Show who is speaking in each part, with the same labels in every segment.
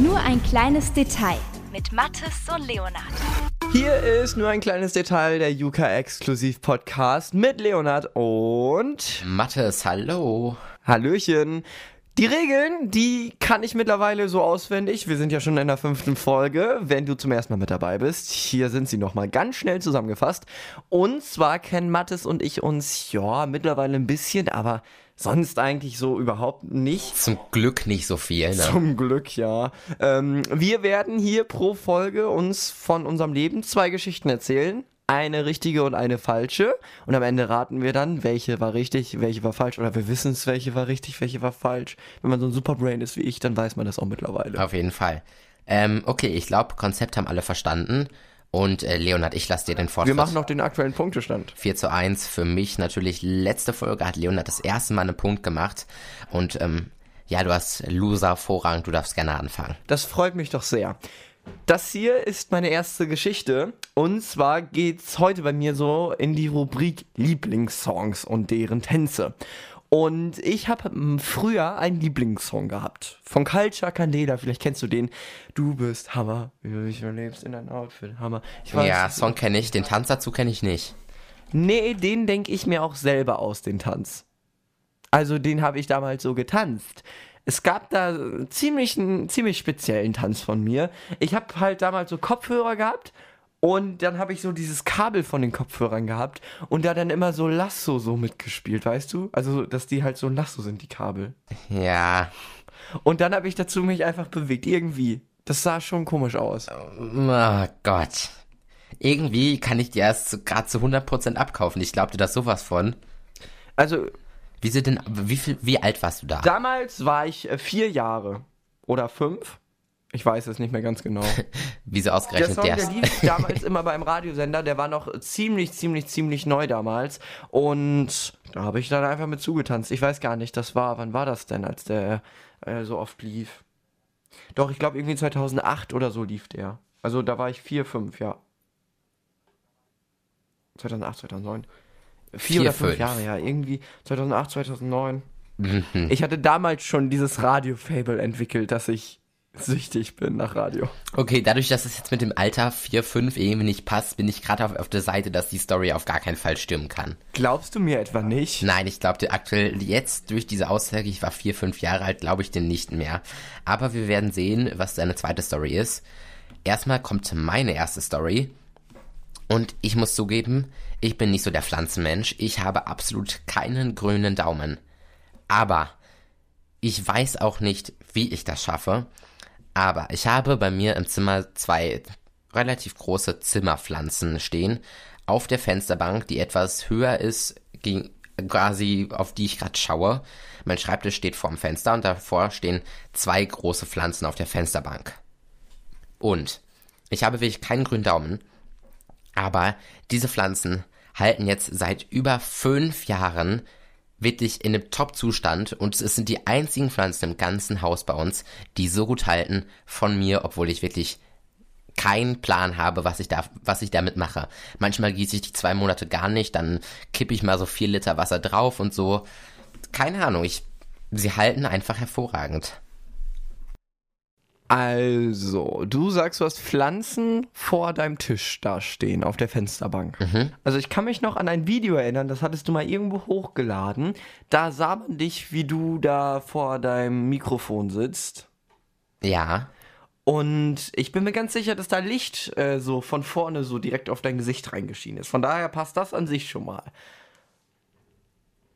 Speaker 1: Nur ein kleines Detail mit Mathis und Leonard.
Speaker 2: Hier ist nur ein kleines Detail der Yuka Exklusiv Podcast mit Leonard und
Speaker 3: Mathis, hallo.
Speaker 2: Hallöchen. Die Regeln, die kann ich mittlerweile so auswendig. Wir sind ja schon in der fünften Folge. Wenn du zum ersten Mal mit dabei bist, hier sind sie nochmal ganz schnell zusammengefasst. Und zwar kennen Mathis und ich uns, ja, mittlerweile ein bisschen, aber sonst eigentlich so überhaupt nicht.
Speaker 3: Zum Glück nicht so viel, ne?
Speaker 2: Zum Glück, ja. Ähm, wir werden hier pro Folge uns von unserem Leben zwei Geschichten erzählen. Eine richtige und eine falsche. Und am Ende raten wir dann, welche war richtig, welche war falsch. Oder wir wissen es, welche war richtig, welche war falsch. Wenn man so ein Superbrain ist wie ich, dann weiß man das auch mittlerweile.
Speaker 3: Auf jeden Fall. Ähm, okay, ich glaube, Konzept haben alle verstanden. Und äh, Leonard, ich lasse dir den Vortritt.
Speaker 2: Wir machen noch den aktuellen Punktestand.
Speaker 3: 4 zu 1 für mich natürlich. Letzte Folge hat Leonard das erste Mal einen Punkt gemacht. Und ähm, ja, du hast Loser Vorrang, du darfst gerne anfangen.
Speaker 2: Das freut mich doch sehr. Das hier ist meine erste Geschichte. Und zwar geht's heute bei mir so in die Rubrik Lieblingssongs und deren Tänze. Und ich habe früher einen Lieblingssong gehabt. Von Culture Candela, vielleicht kennst du den. Du bist Hammer, wie du dich lebst in dein Outfit, Hammer.
Speaker 3: Weiß, ja, Song kenne ich, den Tanz dazu kenne ich nicht.
Speaker 2: Nee, den denke ich mir auch selber aus, den Tanz. Also den habe ich damals so getanzt es gab da ziemlich einen ziemlich speziellen Tanz von mir. Ich habe halt damals so Kopfhörer gehabt und dann habe ich so dieses Kabel von den Kopfhörern gehabt und da dann immer so Lasso so mitgespielt, weißt du? Also, dass die halt so ein Lasso sind, die Kabel.
Speaker 3: Ja.
Speaker 2: Und dann habe ich dazu mich einfach bewegt, irgendwie. Das sah schon komisch aus.
Speaker 3: Oh Gott. Irgendwie kann ich dir erst gerade zu 100% abkaufen. Ich glaubte das sowas von.
Speaker 2: Also,
Speaker 3: wie, sie denn, wie, viel, wie alt warst du da?
Speaker 2: Damals war ich äh, vier Jahre oder fünf. Ich weiß es nicht mehr ganz genau.
Speaker 3: Wieso ausgerechnet
Speaker 2: der Song, der lief damals immer beim Radiosender, der war noch ziemlich, ziemlich, ziemlich neu damals. Und da habe ich dann einfach mit zugetanzt. Ich weiß gar nicht, das war, wann war das denn, als der äh, so oft lief? Doch, ich glaube irgendwie 2008 oder so lief der. Also da war ich vier, fünf, ja. 2008, 2009. Vier, Vier oder fünf, fünf, Jahre, ja. Irgendwie 2008, 2009. Mhm. Ich hatte damals schon dieses Radio-Fable entwickelt, dass ich süchtig bin nach Radio.
Speaker 3: Okay, dadurch, dass es jetzt mit dem Alter 4, 5 irgendwie nicht passt, bin ich gerade auf, auf der Seite, dass die Story auf gar keinen Fall stimmen kann.
Speaker 2: Glaubst du mir etwa nicht?
Speaker 3: Nein, ich glaube aktuell jetzt durch diese Aussage, ich war 4, 5 Jahre alt, glaube ich den nicht mehr. Aber wir werden sehen, was deine zweite Story ist. Erstmal kommt meine erste Story. Und ich muss zugeben, ich bin nicht so der Pflanzenmensch. Ich habe absolut keinen grünen Daumen. Aber ich weiß auch nicht, wie ich das schaffe. Aber ich habe bei mir im Zimmer zwei relativ große Zimmerpflanzen stehen. Auf der Fensterbank, die etwas höher ist, quasi auf die ich gerade schaue. Mein Schreibtisch steht vorm Fenster und davor stehen zwei große Pflanzen auf der Fensterbank. Und ich habe wirklich keinen grünen Daumen. Aber diese Pflanzen halten jetzt seit über fünf Jahren wirklich in einem Top-Zustand und es sind die einzigen Pflanzen im ganzen Haus bei uns, die so gut halten von mir, obwohl ich wirklich keinen Plan habe, was ich da, was ich damit mache. Manchmal gieße ich die zwei Monate gar nicht, dann kippe ich mal so vier Liter Wasser drauf und so. Keine Ahnung, ich, sie halten einfach hervorragend.
Speaker 2: Also, du sagst, du hast Pflanzen vor deinem Tisch da stehen, auf der Fensterbank. Mhm. Also, ich kann mich noch an ein Video erinnern, das hattest du mal irgendwo hochgeladen. Da sah man dich, wie du da vor deinem Mikrofon sitzt.
Speaker 3: Ja.
Speaker 2: Und ich bin mir ganz sicher, dass da Licht äh, so von vorne so direkt auf dein Gesicht reingeschienen ist. Von daher passt das an sich schon mal.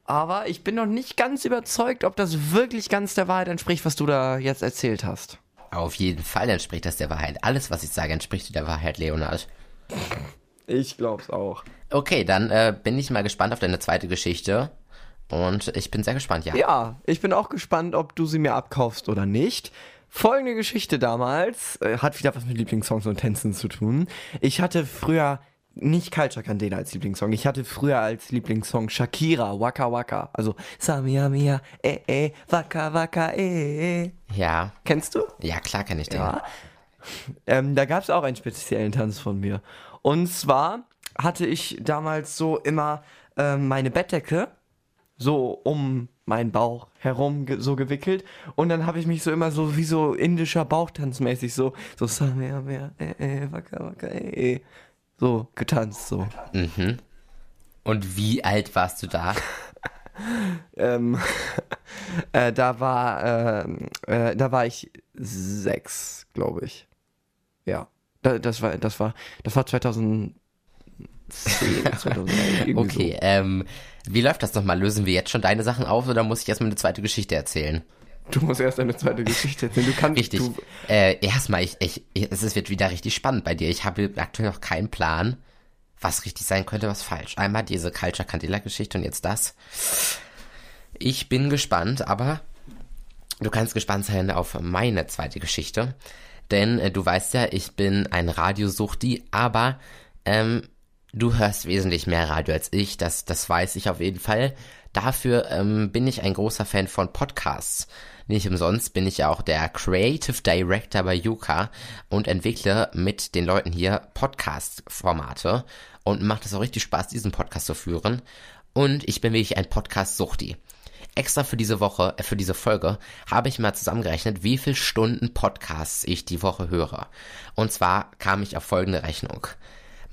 Speaker 2: Aber ich bin noch nicht ganz überzeugt, ob das wirklich ganz der Wahrheit entspricht, was du da jetzt erzählt hast.
Speaker 3: Auf jeden Fall entspricht das der Wahrheit. Alles, was ich sage, entspricht der Wahrheit, Leonard.
Speaker 2: Ich glaub's auch.
Speaker 3: Okay, dann äh, bin ich mal gespannt auf deine zweite Geschichte. Und ich bin sehr gespannt, ja.
Speaker 2: Ja, ich bin auch gespannt, ob du sie mir abkaufst oder nicht. Folgende Geschichte damals äh, hat wieder was mit Lieblingssongs und Tänzen zu tun. Ich hatte früher nicht Culture Candela als Lieblingssong. Ich hatte früher als Lieblingssong Shakira, Waka Waka. Also Samia Mia, eh eh, Waka Waka, eh eh.
Speaker 3: Ja.
Speaker 2: Kennst du?
Speaker 3: Ja, klar kenne ich den. Ja.
Speaker 2: Ähm, da gab es auch einen speziellen Tanz von mir. Und zwar hatte ich damals so immer ähm, meine Bettdecke so um meinen Bauch herum ge so gewickelt und dann habe ich mich so immer so wie so indischer Bauchtanzmäßig so so äh, so getanzt so.
Speaker 3: Mhm. Und wie alt warst du da?
Speaker 2: ähm, äh, da war ähm, äh, da war ich sechs, glaube ich. Ja, da, das war das war das war 2010, 2011, irgendwie
Speaker 3: Okay,
Speaker 2: so.
Speaker 3: ähm, wie läuft das nochmal? Lösen wir jetzt schon deine Sachen auf oder muss ich erstmal eine zweite Geschichte erzählen?
Speaker 2: Du musst erst eine zweite Geschichte erzählen. Du kannst
Speaker 3: Richtig.
Speaker 2: Du,
Speaker 3: Äh, erstmal, ich, ich, es ist- wird wieder richtig spannend bei dir. Ich habe aktuell noch keinen Plan, was richtig sein könnte, was falsch. Einmal diese Culture Candela Geschichte und jetzt das. Ich bin gespannt, aber du kannst gespannt sein auf meine zweite Geschichte. Denn äh, du weißt ja, ich bin ein Radiosuchti, aber ähm, du hörst wesentlich mehr Radio als ich, das, das weiß ich auf jeden Fall. Dafür ähm, bin ich ein großer Fan von Podcasts. Nicht umsonst bin ich ja auch der Creative Director bei Yuka und entwickle mit den Leuten hier Podcast-Formate und macht es auch richtig Spaß, diesen Podcast zu führen. Und ich bin wirklich ein Podcast-Suchti. Extra für diese Woche, äh, für diese Folge, habe ich mal zusammengerechnet, wie viel Stunden Podcasts ich die Woche höre. Und zwar kam ich auf folgende Rechnung.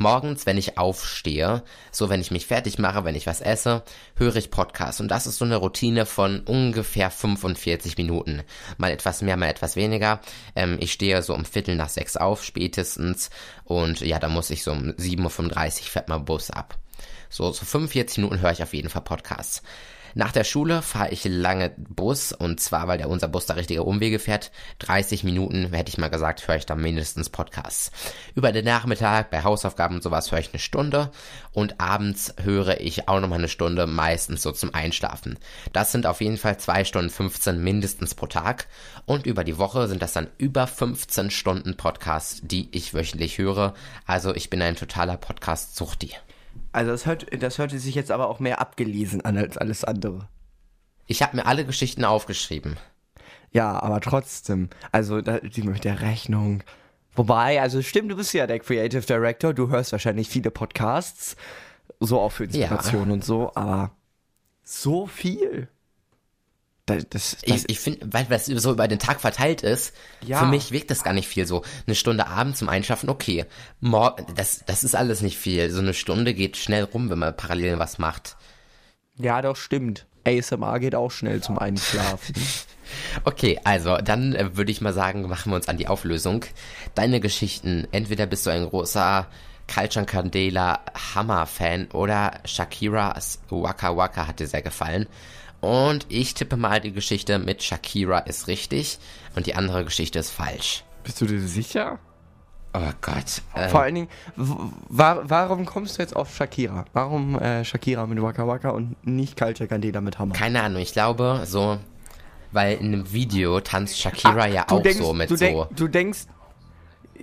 Speaker 3: Morgens, wenn ich aufstehe, so wenn ich mich fertig mache, wenn ich was esse, höre ich Podcasts. Und das ist so eine Routine von ungefähr 45 Minuten. Mal etwas mehr, mal etwas weniger. Ähm, ich stehe so um Viertel nach sechs auf, spätestens. Und ja, da muss ich so um 7.35 Uhr fährt mein Bus ab. So, so 45 Minuten höre ich auf jeden Fall Podcasts. Nach der Schule fahre ich lange Bus und zwar, weil der unser Bus da richtige Umwege fährt. 30 Minuten, hätte ich mal gesagt, höre ich da mindestens Podcasts. Über den Nachmittag bei Hausaufgaben und sowas höre ich eine Stunde und abends höre ich auch nochmal eine Stunde, meistens so zum Einschlafen. Das sind auf jeden Fall 2 Stunden 15 mindestens pro Tag und über die Woche sind das dann über 15 Stunden Podcasts, die ich wöchentlich höre. Also ich bin ein totaler Podcast-Suchti.
Speaker 2: Also das, hört, das hörte sich jetzt aber auch mehr abgelesen an als alles andere.
Speaker 3: Ich habe mir alle Geschichten aufgeschrieben.
Speaker 2: Ja, aber trotzdem. Also da, die mit der Rechnung. Wobei, also stimmt, du bist ja der Creative Director, du hörst wahrscheinlich viele Podcasts, so auch für Inspiration und so, aber so viel. Da- Das, das,
Speaker 3: Ich, ich finde, weil das so über den Tag verteilt ist,
Speaker 2: Ja.
Speaker 3: für mich wirkt das gar nicht viel so. Eine Stunde abends zum Einschlafen, okay. Mor das, das ist alles nicht viel. So eine Stunde geht schnell rum, wenn man parallel was macht.
Speaker 2: ja, doch, stimmt. ASMR geht auch schnell zum Einschlafen.
Speaker 3: Okay, also dann äh, würde ich mal sagen, machen wir uns an die Auflösung. Deine Geschichten, entweder bist du ein großer Culture Candela Hammer-Fan oder Shakiras Waka Waka hat dir sehr gefallen. Und ich tippe mal, die Geschichte mit Shakira ist richtig und die andere Geschichte ist falsch.
Speaker 2: Bist du dir sicher?
Speaker 3: Oh Gott. Äh,
Speaker 2: Vor allen Dingen, wa warum kommst du jetzt auf Shakira? Warum äh, Shakira mit Waka Waka und nicht Culture Candela mit Hammer?
Speaker 3: keine Ahnung, ich glaube so, weil in einem Video tanzt Shakira ja
Speaker 2: du
Speaker 3: auch
Speaker 2: denkst,
Speaker 3: so mit
Speaker 2: du
Speaker 3: so.
Speaker 2: Du denkst,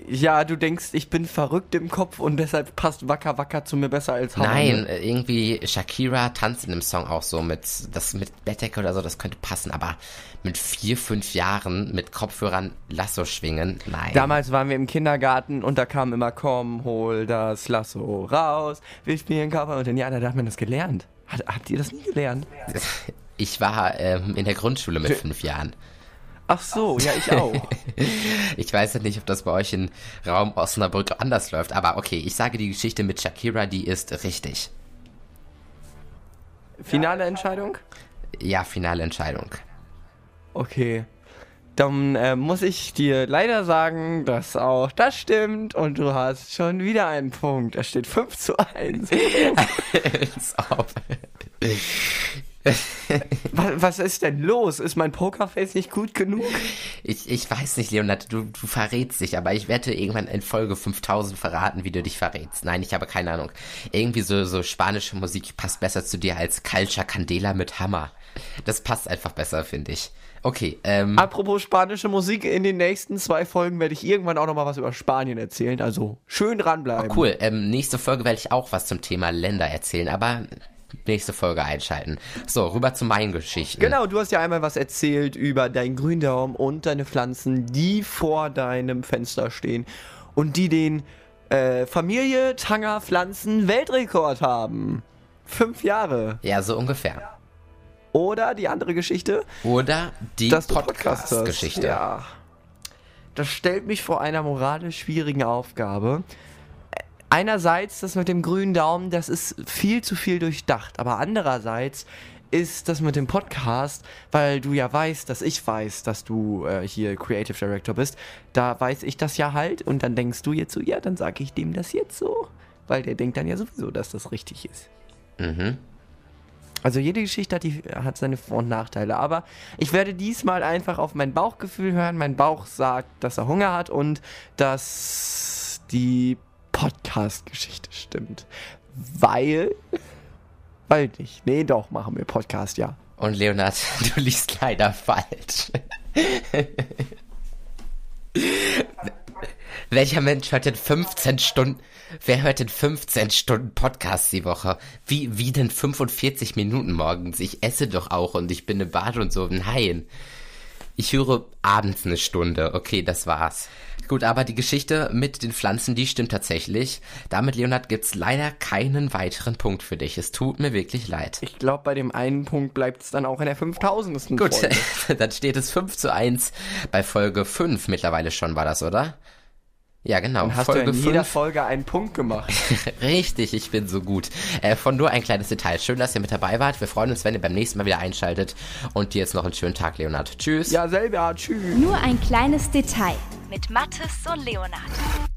Speaker 2: ja, du denkst, ich bin verrückt im Kopf und deshalb passt Waka Waka zu mir besser als Hammer.
Speaker 3: Nein, irgendwie Shakira tanzt in dem Song auch so mit das mit Bettdecke oder so, das könnte passen, aber mit vier, fünf Jahren mit Kopfhörern Lasso schwingen, nein.
Speaker 2: Damals waren wir im Kindergarten und da kam immer, komm, hol das Lasso raus, wir spielen Cover und Indianer, da hat man das gelernt. Hat, habt ihr das nie gelernt?
Speaker 3: Ich war ähm, in der Grundschule mit fünf Jahren.
Speaker 2: Ach so, ja, ich auch.
Speaker 3: Ich weiß ja nicht, ob das bei euch in Raum Osnabrück anders läuft, aber okay, ich sage die Geschichte mit Shakira, die ist richtig.
Speaker 2: Finale Entscheidung?
Speaker 3: Ja, finale Entscheidung.
Speaker 2: Okay. Dann äh, muss ich dir leider sagen, dass auch das stimmt und du hast schon wieder einen Punkt. Es steht 5 zu 1.
Speaker 3: Als ob.
Speaker 2: was, was ist denn los? Ist mein Pokerface nicht gut genug?
Speaker 3: Ich, ich weiß nicht, Leonard, du, du verrätst dich, aber ich werde irgendwann in Folge 5000 verraten, wie du dich verrätst. Nein, ich habe keine Ahnung. Irgendwie so, so spanische Musik passt besser zu dir als Culture Candela mit Hammer. Das passt einfach besser, finde ich. Okay, ähm,
Speaker 2: Apropos spanische Musik, in den nächsten zwei Folgen werde ich irgendwann auch nochmal was über Spanien erzählen. Also schön dranbleiben.
Speaker 3: cool. Ähm, nächste Folge werde ich auch was zum Thema Länder erzählen, aber nächste Folge einschalten. So, rüber zu meinen Geschichten.
Speaker 2: Genau, du hast ja einmal was erzählt über deinen Gründaum und deine Pflanzen, die vor deinem Fenster stehen und die den äh, Familie Tanger Pflanzen Weltrekord haben. Fünf Jahre.
Speaker 3: Ja, so ungefähr.
Speaker 2: Oder die andere Geschichte,
Speaker 3: Oder die
Speaker 2: du Podcast.
Speaker 3: Podcast-Geschichte.
Speaker 2: Ja. Das stellt mich vor einer moralisch schwierigen Aufgabe. Einerseits das mit dem grünen Daumen, das ist viel zu viel durchdacht, aber andererseits ist das mit dem Podcast, weil du ja weißt, dass ich weiß, dass du äh, hier Creative Director bist, da weiß ich das ja halt und dann denkst du jetzt so, ja, dann sage ich dem das jetzt so, weil der denkt dann ja sowieso, dass das richtig ist.
Speaker 3: Mhm.
Speaker 2: Also jede Geschichte hat, die, hat seine Vor- und Nachteile, aber ich werde diesmal einfach auf mein Bauchgefühl hören. Mein Bauch sagt, dass er Hunger hat und dass die Podcast-Geschichte stimmt. Weil, weil nicht. Nee, doch, machen wir Podcast, ja.
Speaker 3: Und Leonard, du liest leider falsch. Welcher Mensch hört denn 15 Stunden, wer hört denn 15 Stunden Podcasts die Woche? Wie, wie denn 45 Minuten morgens? Ich esse doch auch und ich bin im Bad und so. Nein. Ich höre abends eine Stunde. Okay, das war's. Gut, aber die Geschichte mit den Pflanzen, die stimmt tatsächlich. Damit, Leonard, gibt's leider keinen weiteren Punkt für dich. Es tut mir wirklich leid.
Speaker 2: Ich glaube, bei dem einen Punkt bleibt es dann auch in der 5000.
Speaker 3: Gut,
Speaker 2: Folge.
Speaker 3: dann steht es 5 zu 1 bei Folge 5 mittlerweile schon, war das, oder? Ja, genau.
Speaker 2: Dann hast
Speaker 3: Folge
Speaker 2: du in jeder
Speaker 3: 5.
Speaker 2: Folge einen Punkt gemacht.
Speaker 3: Richtig, ich bin so gut. Äh, von nur ein kleines Detail. Schön, dass ihr mit dabei wart. Wir freuen uns, wenn ihr beim nächsten Mal wieder einschaltet. Und dir jetzt noch einen schönen Tag, Leonard. Tschüss.
Speaker 2: ja, selber. Tschüss.
Speaker 1: Nur ein kleines Detail mit Mathis und Leonard.